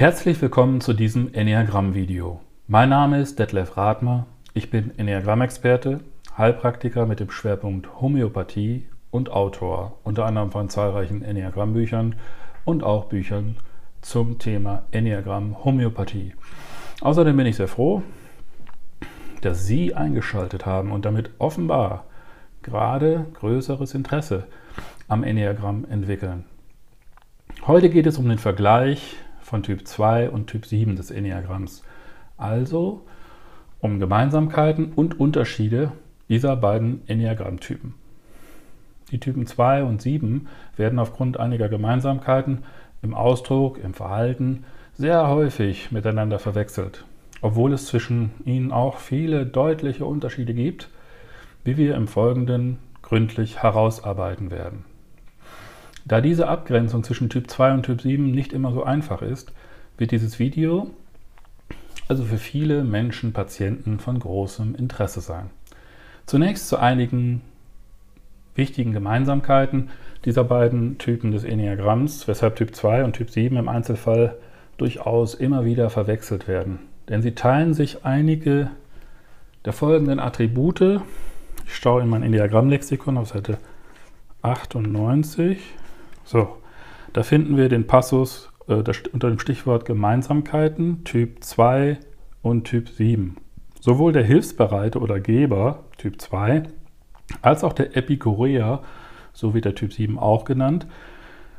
Herzlich willkommen zu diesem Enneagramm-Video. Mein Name ist Detlef Rathmer, ich bin Enneagramm-Experte, Heilpraktiker mit dem Schwerpunkt Homöopathie und Autor, unter anderem von zahlreichen Enneagramm-Büchern und auch Büchern zum Thema Enneagramm Homöopathie. Außerdem bin ich sehr froh, dass Sie eingeschaltet haben und damit offenbar gerade größeres Interesse am Enneagramm entwickeln. Heute geht es um den Vergleich von Typ 2 und Typ 7 des Enneagramms. Also um Gemeinsamkeiten und Unterschiede dieser beiden Enneagrammtypen. Die Typen 2 und 7 werden aufgrund einiger Gemeinsamkeiten im Ausdruck, im Verhalten sehr häufig miteinander verwechselt, obwohl es zwischen ihnen auch viele deutliche Unterschiede gibt, wie wir im Folgenden gründlich herausarbeiten werden. Da diese Abgrenzung zwischen Typ 2 und Typ 7 nicht immer so einfach ist, wird dieses Video also für viele Menschen, Patienten von großem Interesse sein. Zunächst zu einigen wichtigen Gemeinsamkeiten dieser beiden Typen des Enneagramms, weshalb Typ 2 und Typ 7 im Einzelfall durchaus immer wieder verwechselt werden. Denn sie teilen sich einige der folgenden Attribute. Ich schaue in mein Enneagramm-Lexikon auf Seite 98. So, da finden wir den Passus äh, unter dem Stichwort Gemeinsamkeiten Typ 2 und Typ 7. Sowohl der Hilfsbereite oder Geber Typ 2 als auch der Epikureer, so wie der Typ 7 auch genannt,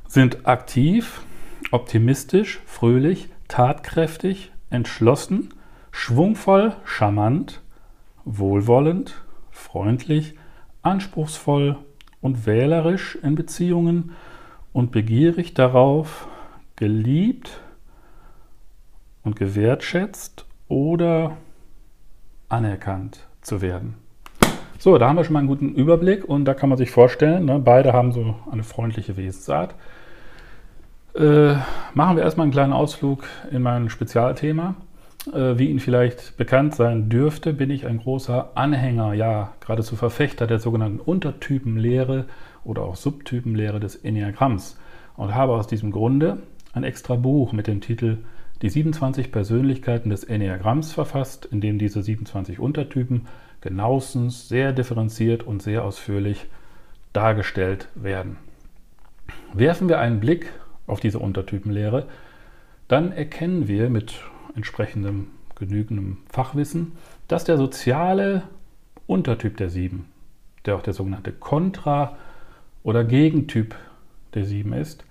sind aktiv, optimistisch, fröhlich, tatkräftig, entschlossen, schwungvoll, charmant, wohlwollend, freundlich, anspruchsvoll und wählerisch in Beziehungen und begierig darauf, geliebt und gewertschätzt oder anerkannt zu werden. So, da haben wir schon mal einen guten Überblick und da kann man sich vorstellen, ne, beide haben so eine freundliche Wesensart. Äh, machen wir erstmal einen kleinen Ausflug in mein Spezialthema. Äh, wie Ihnen vielleicht bekannt sein dürfte, bin ich ein großer Anhänger, ja, geradezu Verfechter der sogenannten Untertypenlehre oder auch Subtypenlehre des Enneagramms und habe aus diesem Grunde ein extra Buch mit dem Titel Die 27 Persönlichkeiten des Enneagramms verfasst, in dem diese 27 Untertypen genauestens, sehr differenziert und sehr ausführlich dargestellt werden. Werfen wir einen Blick auf diese Untertypenlehre, dann erkennen wir mit entsprechendem genügendem Fachwissen, dass der soziale Untertyp der Sieben, der auch der sogenannte Kontra- oder Gegentyp der Sieben ist,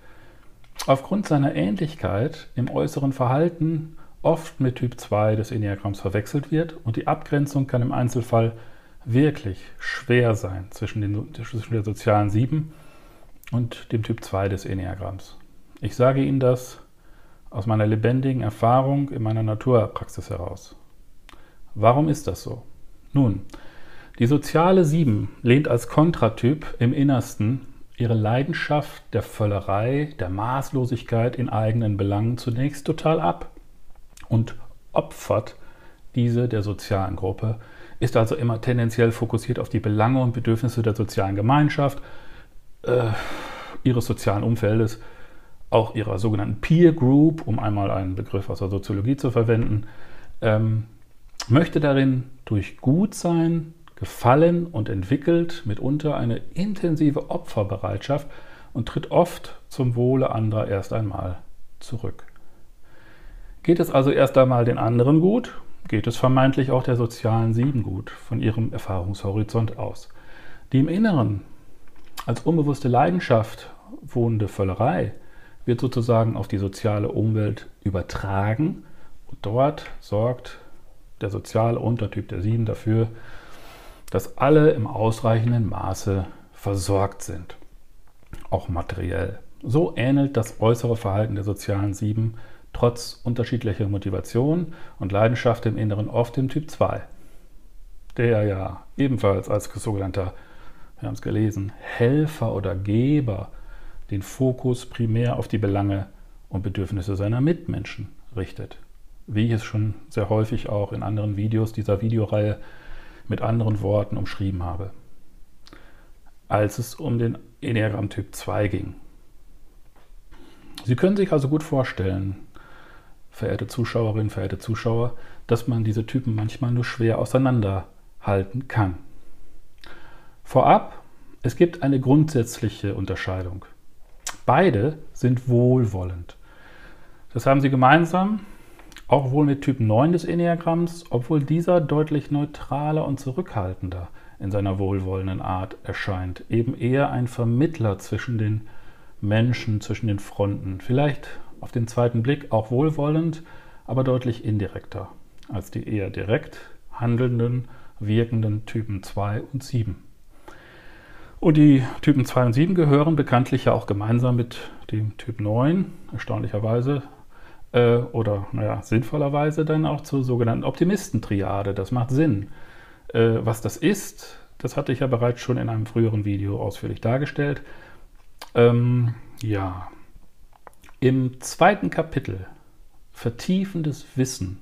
aufgrund seiner Ähnlichkeit im äußeren Verhalten oft mit Typ 2 des Enneagramms verwechselt wird und die Abgrenzung kann im Einzelfall wirklich schwer sein zwischen, den, zwischen der sozialen 7 und dem Typ 2 des Enneagramms. Ich sage Ihnen das aus meiner lebendigen Erfahrung in meiner Naturpraxis heraus. Warum ist das so? Nun, die soziale 7 lehnt als Kontratyp im Innersten ihre Leidenschaft der Völlerei, der Maßlosigkeit in eigenen Belangen zunächst total ab und opfert diese der sozialen Gruppe, ist also immer tendenziell fokussiert auf die Belange und Bedürfnisse der sozialen Gemeinschaft, äh, ihres sozialen Umfeldes auch ihrer sogenannten Peer Group, um einmal einen Begriff aus der Soziologie zu verwenden, ähm, möchte darin durch Gutsein, Gefallen und entwickelt mitunter eine intensive Opferbereitschaft und tritt oft zum Wohle anderer erst einmal zurück. Geht es also erst einmal den anderen gut, geht es vermeintlich auch der sozialen Sieben gut von ihrem Erfahrungshorizont aus. Die im Inneren als unbewusste Leidenschaft wohnende Völlerei wird sozusagen auf die soziale Umwelt übertragen und dort sorgt der soziale Untertyp der Sieben dafür, dass alle im ausreichenden Maße versorgt sind, auch materiell. So ähnelt das äußere Verhalten der sozialen Sieben trotz unterschiedlicher Motivation und Leidenschaft im Inneren oft dem Typ 2, der ja ebenfalls als sogenannter, wir haben es gelesen, Helfer oder Geber den Fokus primär auf die Belange und Bedürfnisse seiner Mitmenschen richtet. Wie ich es schon sehr häufig auch in anderen Videos dieser Videoreihe mit anderen Worten umschrieben habe. Als es um den Enneagramm Typ 2 ging. Sie können sich also gut vorstellen, verehrte Zuschauerinnen, verehrte Zuschauer, dass man diese Typen manchmal nur schwer auseinanderhalten kann. Vorab, es gibt eine grundsätzliche Unterscheidung. Beide sind wohlwollend. Das haben sie gemeinsam, auch wohl mit Typ 9 des Enneagramms, obwohl dieser deutlich neutraler und zurückhaltender in seiner wohlwollenden Art erscheint. Eben eher ein Vermittler zwischen den Menschen, zwischen den Fronten. Vielleicht auf den zweiten Blick auch wohlwollend, aber deutlich indirekter als die eher direkt handelnden, wirkenden Typen 2 und 7. Und die Typen 2 und 7 gehören bekanntlich ja auch gemeinsam mit dem Typ 9, erstaunlicherweise, äh, oder naja, sinnvollerweise dann auch zur sogenannten Optimistentriade. Das macht Sinn. Äh, was das ist, das hatte ich ja bereits schon in einem früheren Video ausführlich dargestellt. Ähm, ja, im zweiten Kapitel Vertiefendes Wissen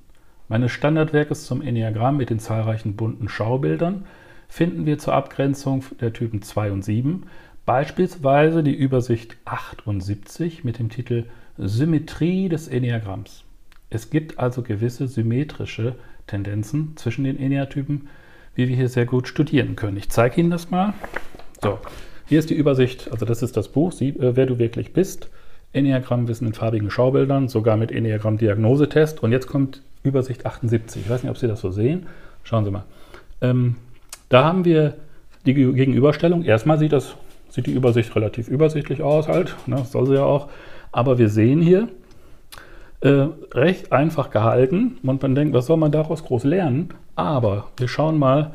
meines Standardwerkes zum Enneagramm mit den zahlreichen bunten Schaubildern finden wir zur Abgrenzung der Typen 2 und 7 beispielsweise die Übersicht 78 mit dem Titel Symmetrie des Enneagramms. Es gibt also gewisse symmetrische Tendenzen zwischen den Enneatypen, wie wir hier sehr gut studieren können. Ich zeige Ihnen das mal. So, hier ist die Übersicht, also das ist das Buch, Sie, äh, wer du wirklich bist. Enneagrammwissen in farbigen Schaubildern, sogar mit Enneagramm-Diagnosetest. Und jetzt kommt Übersicht 78. Ich weiß nicht, ob Sie das so sehen. Schauen Sie mal. Ähm, da haben wir die Gegenüberstellung. Erstmal sieht, das, sieht die Übersicht relativ übersichtlich aus, halt. Ne, soll sie ja auch. Aber wir sehen hier, äh, recht einfach gehalten und man denkt, was soll man daraus groß lernen? Aber wir schauen mal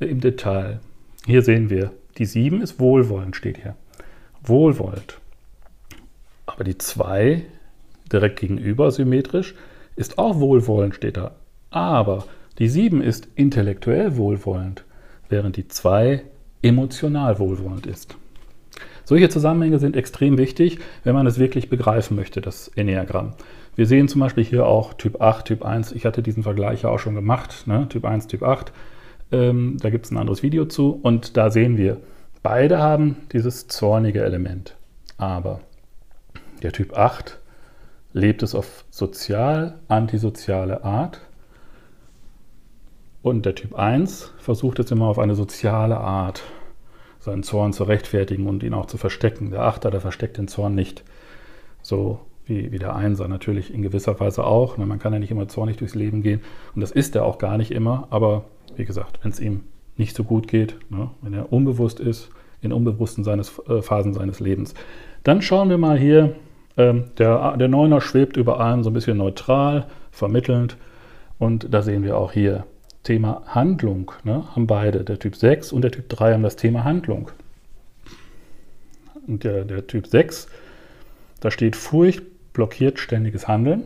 im Detail. Hier sehen wir, die 7 ist wohlwollend, steht hier. Wohlwollend. Aber die 2 direkt gegenüber, symmetrisch, ist auch wohlwollend, steht da. Aber die 7 ist intellektuell wohlwollend, während die 2 emotional wohlwollend ist. Solche Zusammenhänge sind extrem wichtig, wenn man es wirklich begreifen möchte, das Enneagramm. Wir sehen zum Beispiel hier auch Typ 8, Typ 1. Ich hatte diesen Vergleich ja auch schon gemacht, ne? Typ 1, Typ 8. Ähm, da gibt es ein anderes Video zu und da sehen wir, beide haben dieses zornige Element. Aber der Typ 8 lebt es auf sozial-antisoziale Art und der Typ 1 versucht es immer auf eine soziale Art seinen Zorn zu rechtfertigen und ihn auch zu verstecken. Der Achter, der versteckt den Zorn nicht. So wie, wie der Einser natürlich in gewisser Weise auch. Ne, man kann ja nicht immer zornig durchs Leben gehen. Und das ist er auch gar nicht immer. Aber wie gesagt, wenn es ihm nicht so gut geht, ne, wenn er unbewusst ist, in unbewussten seines, äh, Phasen seines Lebens. Dann schauen wir mal hier, ähm, der, der Neuner schwebt über allem so ein bisschen neutral, vermittelnd. Und da sehen wir auch hier Thema Handlung ne, haben beide, der Typ 6 und der Typ 3 haben das Thema Handlung. Und der, der Typ 6, da steht Furcht blockiert ständiges Handeln.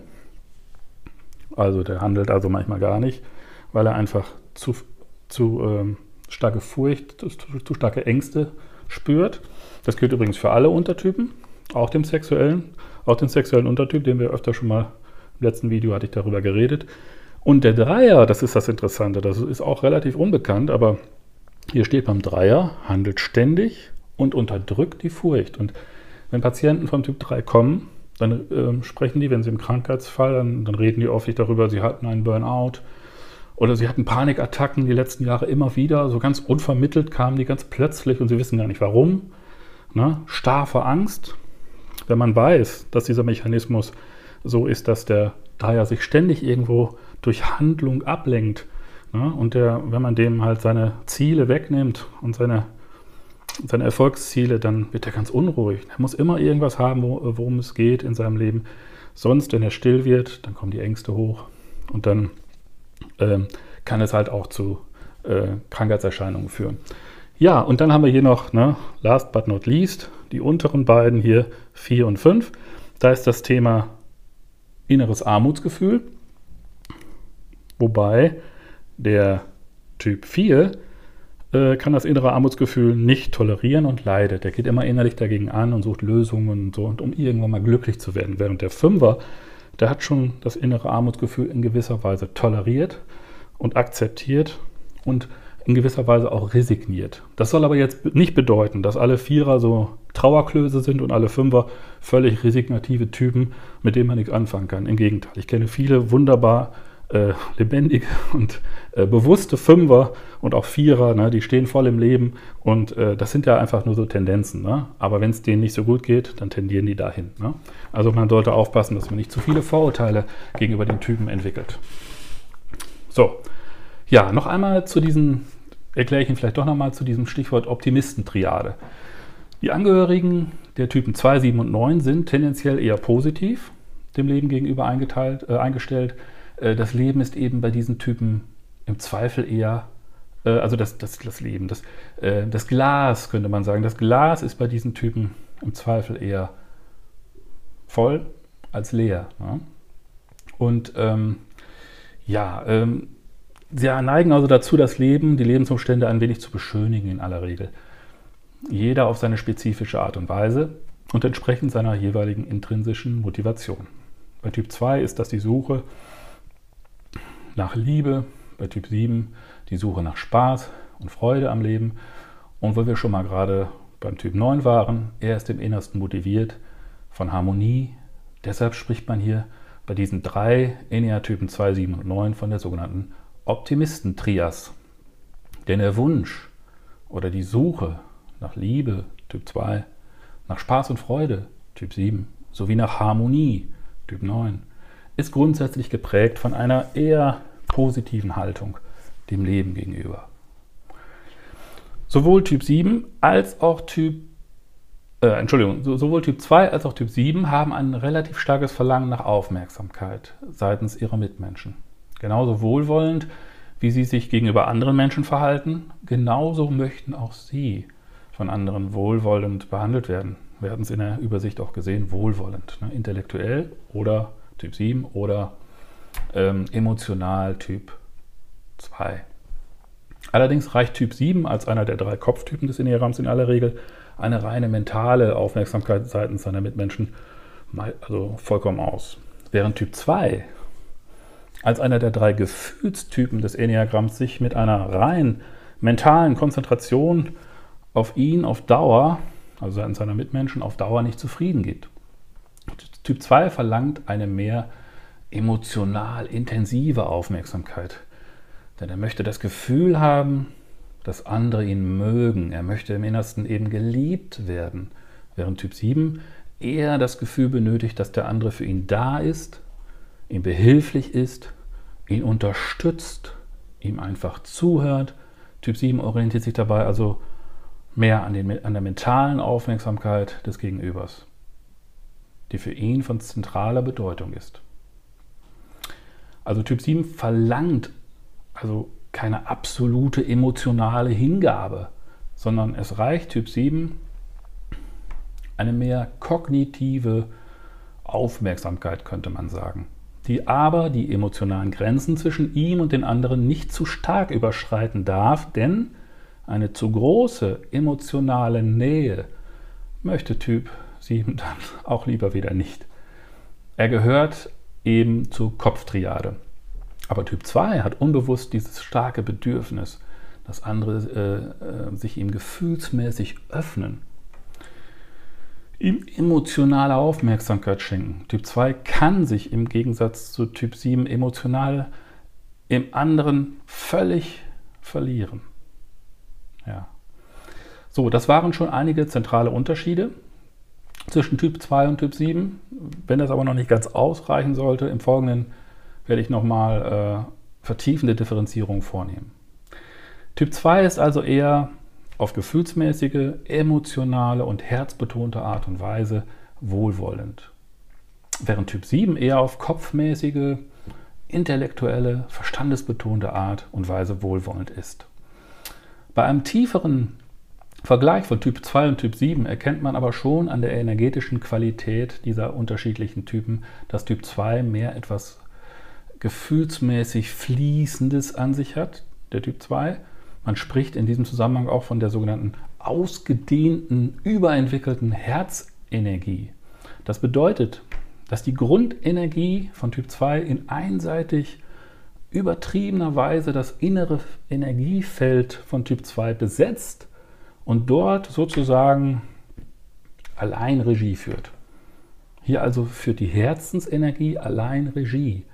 Also der handelt also manchmal gar nicht, weil er einfach zu, zu ähm, starke Furcht, zu, zu starke Ängste spürt. Das gilt übrigens für alle Untertypen, auch dem sexuellen, auch den sexuellen Untertyp, den wir öfter schon mal im letzten Video hatte ich darüber geredet. Und der Dreier, das ist das Interessante, das ist auch relativ unbekannt, aber hier steht beim Dreier, handelt ständig und unterdrückt die Furcht. Und wenn Patienten vom Typ 3 kommen, dann äh, sprechen die, wenn sie im Krankheitsfall, dann, dann reden die oft darüber, sie hatten einen Burnout oder sie hatten Panikattacken die letzten Jahre immer wieder, so ganz unvermittelt kamen die ganz plötzlich und sie wissen gar nicht warum. Ne? Starr vor Angst. Wenn man weiß, dass dieser Mechanismus so ist, dass der Dreier sich ständig irgendwo durch Handlung ablenkt. Ne? Und der, wenn man dem halt seine Ziele wegnimmt und seine, seine Erfolgsziele, dann wird er ganz unruhig. Er muss immer irgendwas haben, wo, worum es geht in seinem Leben. Sonst, wenn er still wird, dann kommen die Ängste hoch und dann ähm, kann es halt auch zu äh, Krankheitserscheinungen führen. Ja, und dann haben wir hier noch, ne, last but not least, die unteren beiden hier, 4 und 5. Da ist das Thema inneres Armutsgefühl. Wobei der Typ 4 äh, kann das innere Armutsgefühl nicht tolerieren und leidet. Der geht immer innerlich dagegen an und sucht Lösungen und so, und um irgendwann mal glücklich zu werden. Während der Fünfer, der hat schon das innere Armutsgefühl in gewisser Weise toleriert und akzeptiert und in gewisser Weise auch resigniert. Das soll aber jetzt nicht bedeuten, dass alle Vierer so Trauerklöße sind und alle Fünfer völlig resignative Typen, mit denen man nichts anfangen kann. Im Gegenteil, ich kenne viele wunderbar äh, lebendige und äh, bewusste Fünfer und auch Vierer, ne, die stehen voll im Leben und äh, das sind ja einfach nur so Tendenzen. Ne? Aber wenn es denen nicht so gut geht, dann tendieren die dahin. Ne? Also man sollte aufpassen, dass man nicht zu viele Vorurteile gegenüber den Typen entwickelt. So, ja, noch einmal zu diesen, erkläre ich Ihnen vielleicht doch nochmal zu diesem Stichwort Optimistentriade. Die Angehörigen der Typen 2, 7 und 9 sind tendenziell eher positiv dem Leben gegenüber eingeteilt, äh, eingestellt. Äh, das Leben ist eben bei diesen Typen im Zweifel eher, äh, also das, das, das Leben, das, äh, das Glas könnte man sagen, das Glas ist bei diesen Typen im Zweifel eher voll als leer. Ja? Und ähm, ja, ähm, sie neigen also dazu, das Leben, die Lebensumstände ein wenig zu beschönigen in aller Regel. Jeder auf seine spezifische Art und Weise und entsprechend seiner jeweiligen intrinsischen Motivation. Bei Typ 2 ist das die Suche nach Liebe, bei Typ 7 die Suche nach Spaß und Freude am Leben. Und wo wir schon mal gerade beim Typ 9 waren, er ist im Innersten motiviert von Harmonie. Deshalb spricht man hier bei diesen drei Enea-Typen 2, 7 und 9 von der sogenannten Optimisten-Trias. Denn der Wunsch oder die Suche nach Liebe, Typ 2, nach Spaß und Freude, Typ 7, sowie nach Harmonie, Typ 9, ist grundsätzlich geprägt von einer eher positiven Haltung dem Leben gegenüber. Sowohl Typ 7 als auch Typ äh, Entschuldigung, sowohl Typ 2 als auch Typ 7 haben ein relativ starkes Verlangen nach Aufmerksamkeit seitens ihrer Mitmenschen. Genauso wohlwollend, wie sie sich gegenüber anderen Menschen verhalten, genauso möchten auch sie von anderen wohlwollend behandelt werden. Wir hatten es in der Übersicht auch gesehen, wohlwollend, ne? intellektuell oder Typ 7 oder ähm, emotional Typ 2. Allerdings reicht Typ 7 als einer der drei Kopftypen des Enneagramms in aller Regel eine reine mentale Aufmerksamkeit seitens seiner Mitmenschen also vollkommen aus. Während Typ 2 als einer der drei Gefühlstypen des Enneagramms sich mit einer rein mentalen Konzentration auf ihn auf Dauer, also seitens seiner Mitmenschen, auf Dauer nicht zufrieden gibt. Typ 2 verlangt eine mehr emotional intensive Aufmerksamkeit. Denn er möchte das Gefühl haben, dass andere ihn mögen. Er möchte im Innersten eben geliebt werden. Während Typ 7 eher das Gefühl benötigt, dass der andere für ihn da ist, ihm behilflich ist, ihn unterstützt, ihm einfach zuhört. Typ 7 orientiert sich dabei also mehr an, den, an der mentalen Aufmerksamkeit des Gegenübers, die für ihn von zentraler Bedeutung ist. Also Typ 7 verlangt also keine absolute emotionale Hingabe, sondern es reicht Typ 7 eine mehr kognitive Aufmerksamkeit, könnte man sagen, die aber die emotionalen Grenzen zwischen ihm und den anderen nicht zu stark überschreiten darf, denn eine zu große emotionale Nähe möchte Typ 7 dann auch lieber wieder nicht. Er gehört eben zur Kopftriade. Aber Typ 2 hat unbewusst dieses starke Bedürfnis, dass andere äh, äh, sich ihm gefühlsmäßig öffnen, ihm emotionale Aufmerksamkeit schenken. Typ 2 kann sich im Gegensatz zu Typ 7 emotional im anderen völlig verlieren. Ja. So, das waren schon einige zentrale Unterschiede zwischen Typ 2 und Typ 7. Wenn das aber noch nicht ganz ausreichen sollte, im Folgenden werde ich nochmal äh, vertiefende Differenzierung vornehmen. Typ 2 ist also eher auf gefühlsmäßige, emotionale und herzbetonte Art und Weise wohlwollend. Während Typ 7 eher auf kopfmäßige, intellektuelle, verstandesbetonte Art und Weise wohlwollend ist. Bei einem tieferen Vergleich von Typ 2 und Typ 7 erkennt man aber schon an der energetischen Qualität dieser unterschiedlichen Typen, dass Typ 2 mehr etwas gefühlsmäßig Fließendes an sich hat, der Typ 2. Man spricht in diesem Zusammenhang auch von der sogenannten ausgedehnten, überentwickelten Herzenergie. Das bedeutet, dass die Grundenergie von Typ 2 in einseitig übertriebenerweise das innere Energiefeld von Typ 2 besetzt und dort sozusagen allein Regie führt. Hier also führt die Herzensenergie allein Regie.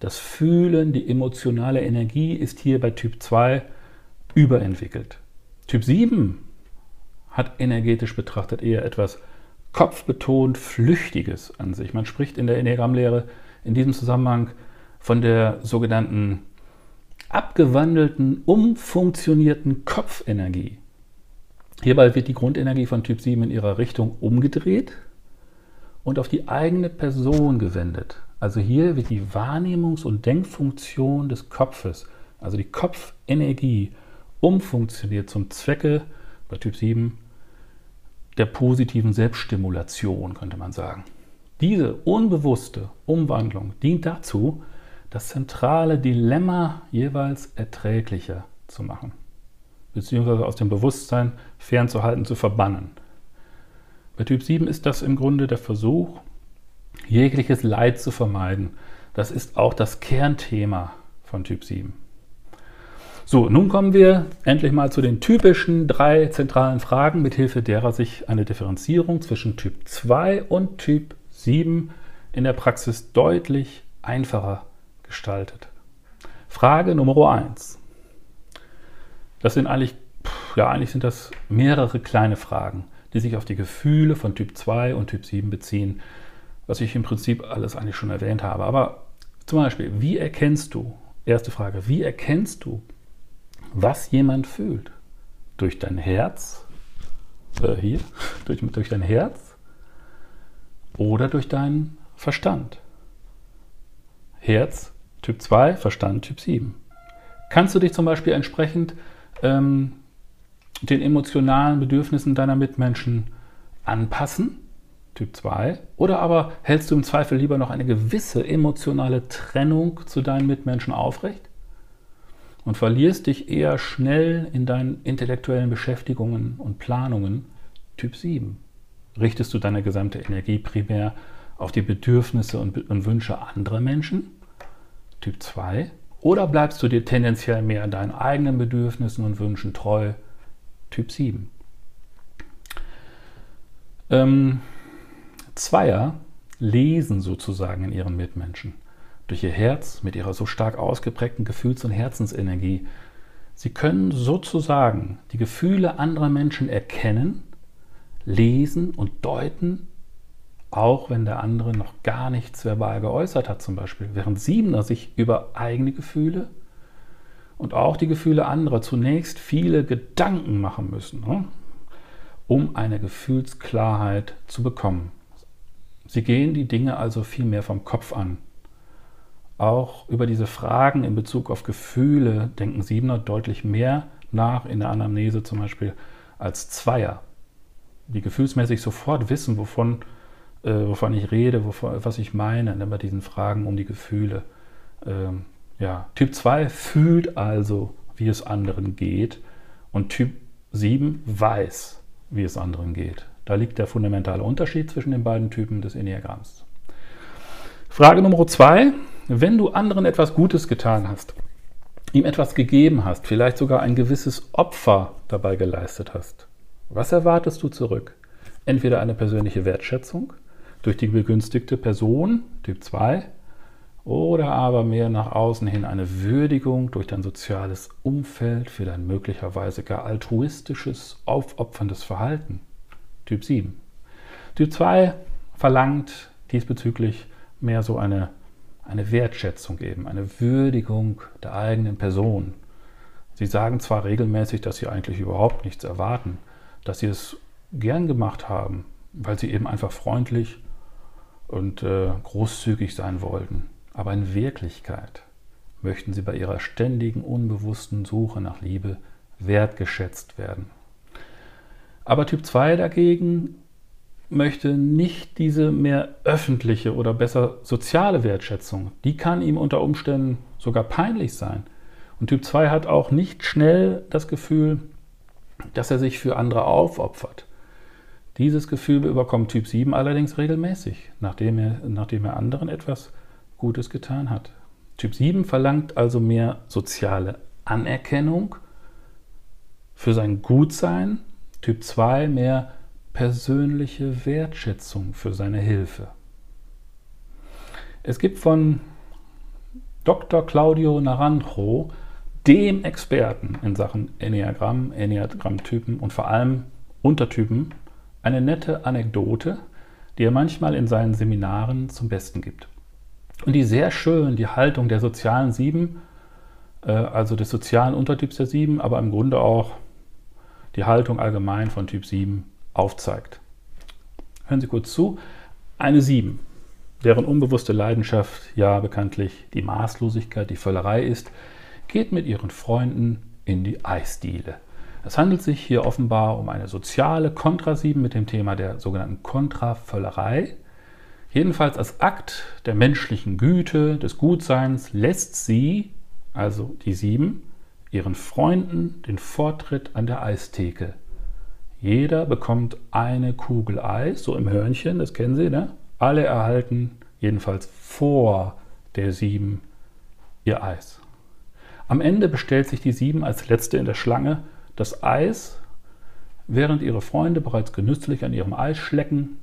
Das Fühlen, die emotionale Energie ist hier bei Typ 2 überentwickelt. Typ 7 hat energetisch betrachtet eher etwas kopfbetont Flüchtiges an sich. Man spricht in der Enneagrammlehre in diesem Zusammenhang von der sogenannten abgewandelten, umfunktionierten Kopfenergie. Hierbei wird die Grundenergie von Typ 7 in ihrer Richtung umgedreht und auf die eigene Person gewendet. Also hier wird die Wahrnehmungs- und Denkfunktion des Kopfes, also die Kopfenergie, umfunktioniert zum Zwecke bei Typ 7 der positiven Selbststimulation, könnte man sagen. Diese unbewusste Umwandlung dient dazu, das zentrale Dilemma jeweils erträglicher zu machen, beziehungsweise aus dem Bewusstsein fernzuhalten, zu verbannen. Bei Typ 7 ist das im Grunde der Versuch, jegliches Leid zu vermeiden. Das ist auch das Kernthema von Typ 7. So, nun kommen wir endlich mal zu den typischen drei zentralen Fragen, mithilfe derer sich eine Differenzierung zwischen Typ 2 und Typ 7 in der Praxis deutlich einfacher gestaltet. Frage Nummer 1. Das sind eigentlich, ja, eigentlich sind das mehrere kleine Fragen, die sich auf die Gefühle von Typ 2 und Typ 7 beziehen, was ich im Prinzip alles eigentlich schon erwähnt habe. Aber zum Beispiel, wie erkennst du, erste Frage, wie erkennst du, was jemand fühlt? Durch dein Herz, äh, hier, durch, durch dein Herz oder durch deinen Verstand? Herz Typ 2, Verstand Typ 7. Kannst du dich zum Beispiel entsprechend ähm, den emotionalen Bedürfnissen deiner Mitmenschen anpassen? Typ 2. Oder aber hältst du im Zweifel lieber noch eine gewisse emotionale Trennung zu deinen Mitmenschen aufrecht? Und verlierst dich eher schnell in deinen intellektuellen Beschäftigungen und Planungen? Typ 7. Richtest du deine gesamte Energie primär auf die Bedürfnisse und, und Wünsche anderer Menschen? Typ 2? Oder bleibst du dir tendenziell mehr deinen eigenen Bedürfnissen und Wünschen treu? Typ 7. Ähm, Zweier lesen sozusagen in ihren Mitmenschen. Durch ihr Herz, mit ihrer so stark ausgeprägten Gefühls- und Herzensenergie. Sie können sozusagen die Gefühle anderer Menschen erkennen, lesen und deuten auch wenn der andere noch gar nichts verbal geäußert hat zum Beispiel. Während Siebener sich über eigene Gefühle und auch die Gefühle anderer zunächst viele Gedanken machen müssen, ne? um eine Gefühlsklarheit zu bekommen. Sie gehen die Dinge also viel mehr vom Kopf an. Auch über diese Fragen in Bezug auf Gefühle denken Siebener deutlich mehr nach in der Anamnese zum Beispiel als Zweier, die gefühlsmäßig sofort wissen, wovon äh, wovon ich rede, wovon, was ich meine, bei diesen Fragen um die Gefühle. Ähm, ja, Typ 2 fühlt also, wie es anderen geht und Typ 7 weiß, wie es anderen geht. Da liegt der fundamentale Unterschied zwischen den beiden Typen des Enneagramms. Frage Nummer 2. Wenn du anderen etwas Gutes getan hast, ihm etwas gegeben hast, vielleicht sogar ein gewisses Opfer dabei geleistet hast, was erwartest du zurück? Entweder eine persönliche Wertschätzung, durch die begünstigte Person, Typ 2, oder aber mehr nach außen hin eine Würdigung durch dein soziales Umfeld für dein möglicherweise gar altruistisches, aufopferndes Verhalten, Typ 7. Typ 2 verlangt diesbezüglich mehr so eine, eine Wertschätzung eben, eine Würdigung der eigenen Person. Sie sagen zwar regelmäßig, dass sie eigentlich überhaupt nichts erwarten, dass sie es gern gemacht haben, weil sie eben einfach freundlich und äh, großzügig sein wollten. Aber in Wirklichkeit möchten sie bei ihrer ständigen, unbewussten Suche nach Liebe wertgeschätzt werden. Aber Typ 2 dagegen möchte nicht diese mehr öffentliche oder besser soziale Wertschätzung. Die kann ihm unter Umständen sogar peinlich sein. Und Typ 2 hat auch nicht schnell das Gefühl, dass er sich für andere aufopfert. Dieses Gefühl überkommt Typ 7 allerdings regelmäßig, nachdem er, nachdem er anderen etwas Gutes getan hat. Typ 7 verlangt also mehr soziale Anerkennung für sein Gutsein, Typ 2 mehr persönliche Wertschätzung für seine Hilfe. Es gibt von Dr. Claudio Naranjo, dem Experten in Sachen Enneagramm, Enneagrammtypen und vor allem Untertypen, eine nette Anekdote, die er manchmal in seinen Seminaren zum Besten gibt. Und die sehr schön die Haltung der sozialen Sieben, äh, also des sozialen Untertyps der Sieben, aber im Grunde auch die Haltung allgemein von Typ 7 aufzeigt. Hören Sie kurz zu. Eine 7 deren unbewusste Leidenschaft ja bekanntlich die Maßlosigkeit, die Völlerei ist, geht mit ihren Freunden in die Eisdiele. Es handelt sich hier offenbar um eine soziale Kontrasieben mit dem Thema der sogenannten Kontravöllerei. Jedenfalls als Akt der menschlichen Güte, des Gutseins lässt sie, also die Sieben, ihren Freunden den Vortritt an der Eistheke. Jeder bekommt eine Kugel Eis, so im Hörnchen, das kennen Sie, ne? Alle erhalten, jedenfalls vor der Sieben, ihr Eis. Am Ende bestellt sich die Sieben als letzte in der Schlange das Eis, während ihre Freunde bereits genüsslich an ihrem Eis schlecken.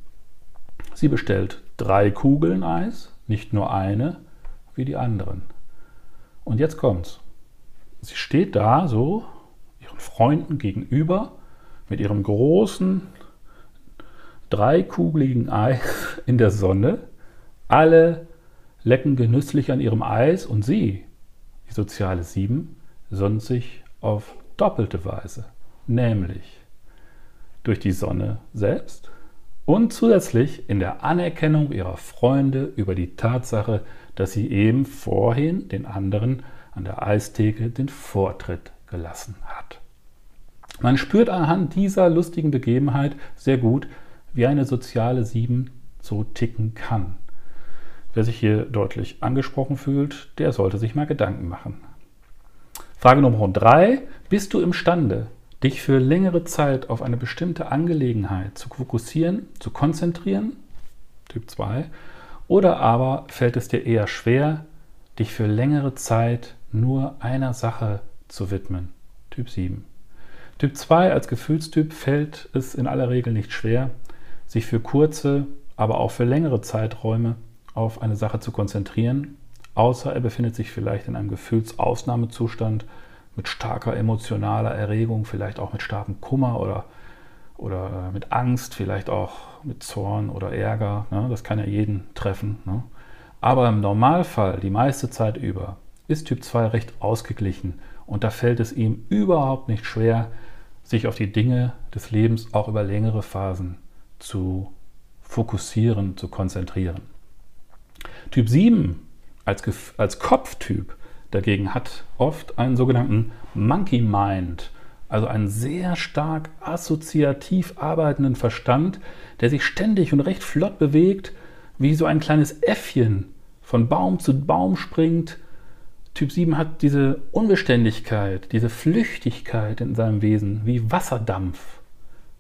Sie bestellt drei Kugeln Eis, nicht nur eine, wie die anderen. Und jetzt kommt's. Sie steht da so ihren Freunden gegenüber mit ihrem großen dreikugligen Eis in der Sonne. Alle lecken genüsslich an ihrem Eis und sie, die soziale Sieben, sonnt sich auf doppelte Weise, nämlich durch die Sonne selbst und zusätzlich in der Anerkennung ihrer Freunde über die Tatsache, dass sie eben vorhin den anderen an der Eistheke den Vortritt gelassen hat. Man spürt anhand dieser lustigen Begebenheit sehr gut, wie eine soziale Sieben so ticken kann. Wer sich hier deutlich angesprochen fühlt, der sollte sich mal Gedanken machen. Frage Nummer drei: Bist du imstande, dich für längere Zeit auf eine bestimmte Angelegenheit zu fokussieren, zu konzentrieren? Typ 2. Oder aber fällt es dir eher schwer, dich für längere Zeit nur einer Sache zu widmen? Typ 7. Typ 2 als Gefühlstyp fällt es in aller Regel nicht schwer, sich für kurze, aber auch für längere Zeiträume auf eine Sache zu konzentrieren, außer er befindet sich vielleicht in einem Gefühlsausnahmezustand mit starker emotionaler Erregung, vielleicht auch mit starkem Kummer oder, oder äh, mit Angst, vielleicht auch mit Zorn oder Ärger. Ne? Das kann ja jeden treffen. Ne? Aber im Normalfall, die meiste Zeit über, ist Typ 2 recht ausgeglichen und da fällt es ihm überhaupt nicht schwer, sich auf die Dinge des Lebens auch über längere Phasen zu fokussieren, zu konzentrieren. Typ 7 als, als Kopftyp dagegen hat oft einen sogenannten Monkey Mind, also einen sehr stark assoziativ arbeitenden Verstand, der sich ständig und recht flott bewegt, wie so ein kleines Äffchen von Baum zu Baum springt. Typ 7 hat diese Unbeständigkeit, diese Flüchtigkeit in seinem Wesen, wie Wasserdampf,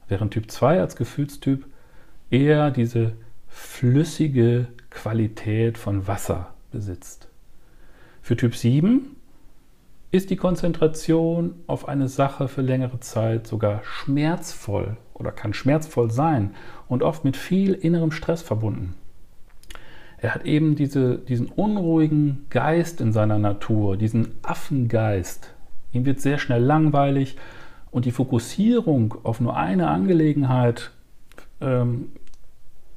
während Typ 2 als Gefühlstyp eher diese flüssige Qualität von Wasser besitzt. Für Typ 7 ist die Konzentration auf eine Sache für längere Zeit sogar schmerzvoll oder kann schmerzvoll sein und oft mit viel innerem Stress verbunden. Er hat eben diese, diesen unruhigen Geist in seiner Natur, diesen Affengeist. Ihm wird sehr schnell langweilig und die Fokussierung auf nur eine Angelegenheit ähm,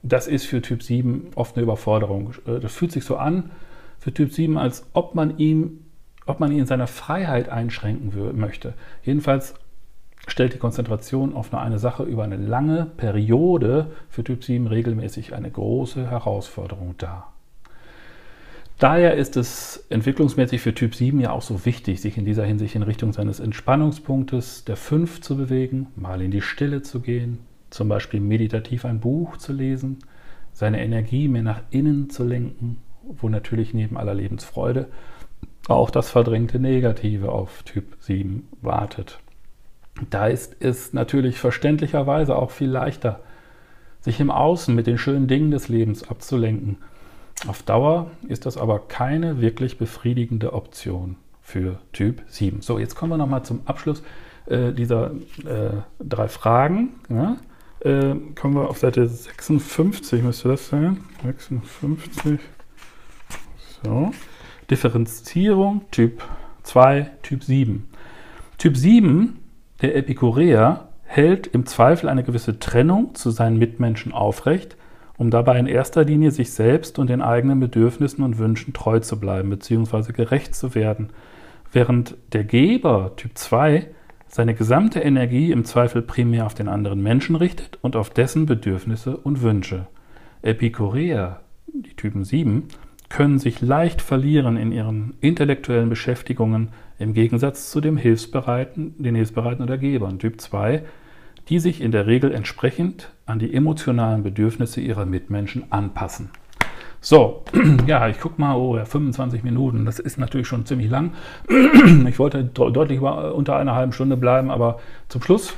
das ist für Typ 7 oft eine Überforderung. Äh, das fühlt sich so an für Typ 7, als ob man ihm, ob man ihn in seiner Freiheit einschränken möchte. Jedenfalls stellt die Konzentration auf nur eine Sache über eine lange Periode für Typ 7 regelmäßig eine große Herausforderung dar. Daher ist es entwicklungsmäßig für Typ 7 ja auch so wichtig, sich in dieser Hinsicht in Richtung seines Entspannungspunktes der 5 zu bewegen, mal in die Stille zu gehen, zum Beispiel meditativ ein Buch zu lesen, seine Energie mehr nach innen zu lenken, wo natürlich neben aller Lebensfreude auch das verdrängte Negative auf Typ 7 wartet. Da ist es natürlich verständlicherweise auch viel leichter, sich im Außen mit den schönen Dingen des Lebens abzulenken Auf Dauer ist das aber keine wirklich befriedigende Option für Typ 7. So, jetzt kommen wir nochmal zum Abschluss äh, dieser äh, drei Fragen. Ja? Äh, kommen wir auf Seite 56, müsste das sein. 56. So. Differenzierung Typ 2, Typ 7. Typ 7, der Epikureer, hält im Zweifel eine gewisse Trennung zu seinen Mitmenschen aufrecht, um dabei in erster Linie sich selbst und den eigenen Bedürfnissen und Wünschen treu zu bleiben bzw. gerecht zu werden, während der Geber Typ 2 seine gesamte Energie im Zweifel primär auf den anderen Menschen richtet und auf dessen Bedürfnisse und Wünsche. Epikureer, die Typen 7, können sich leicht verlieren in ihren intellektuellen Beschäftigungen im Gegensatz zu dem Hilfsbereiten, den Hilfsbereiten oder Gebern, Typ 2, die sich in der Regel entsprechend an die emotionalen Bedürfnisse ihrer Mitmenschen anpassen. So, ja, ich gucke mal, oh ja, 25 Minuten, das ist natürlich schon ziemlich lang. Ich wollte deutlich unter einer halben Stunde bleiben, aber zum Schluss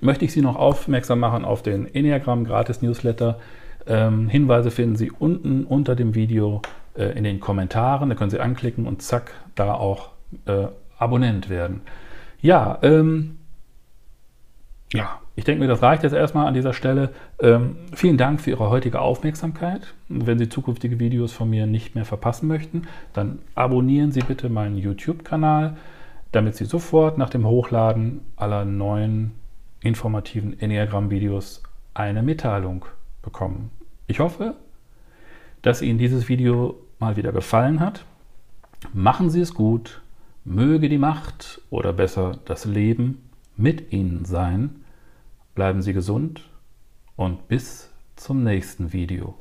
möchte ich Sie noch aufmerksam machen auf den Enneagram Gratis Newsletter. Ähm, Hinweise finden Sie unten unter dem Video äh, in den Kommentaren. Da können Sie anklicken und zack, da auch äh, Abonnent werden. Ja, ähm, ja, ich denke mir, das reicht jetzt erstmal an dieser Stelle. Ähm, vielen Dank für Ihre heutige Aufmerksamkeit. Wenn Sie zukünftige Videos von mir nicht mehr verpassen möchten, dann abonnieren Sie bitte meinen YouTube-Kanal, damit Sie sofort nach dem Hochladen aller neuen informativen Enneagramm-Videos eine Mitteilung bekommen. Ich hoffe, dass Ihnen dieses Video mal wieder gefallen hat. Machen Sie es gut, möge die Macht oder besser das Leben mit Ihnen sein. Bleiben Sie gesund und bis zum nächsten Video.